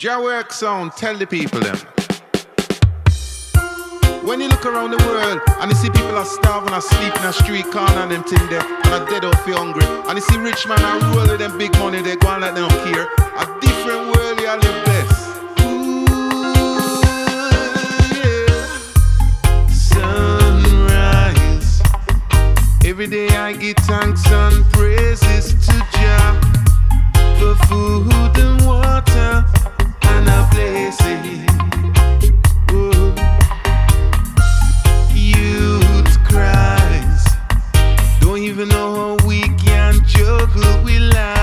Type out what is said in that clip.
Jah work sound, tell the people them. When you look around the world and you see people are starving or sleep in a street corner and them thing there and are dead off feel hungry and you see rich man are rolling them big money they go like they don't care. A different world you live best. Sunrise. Every day I get thanks, sun even though we can't juggle, we laugh.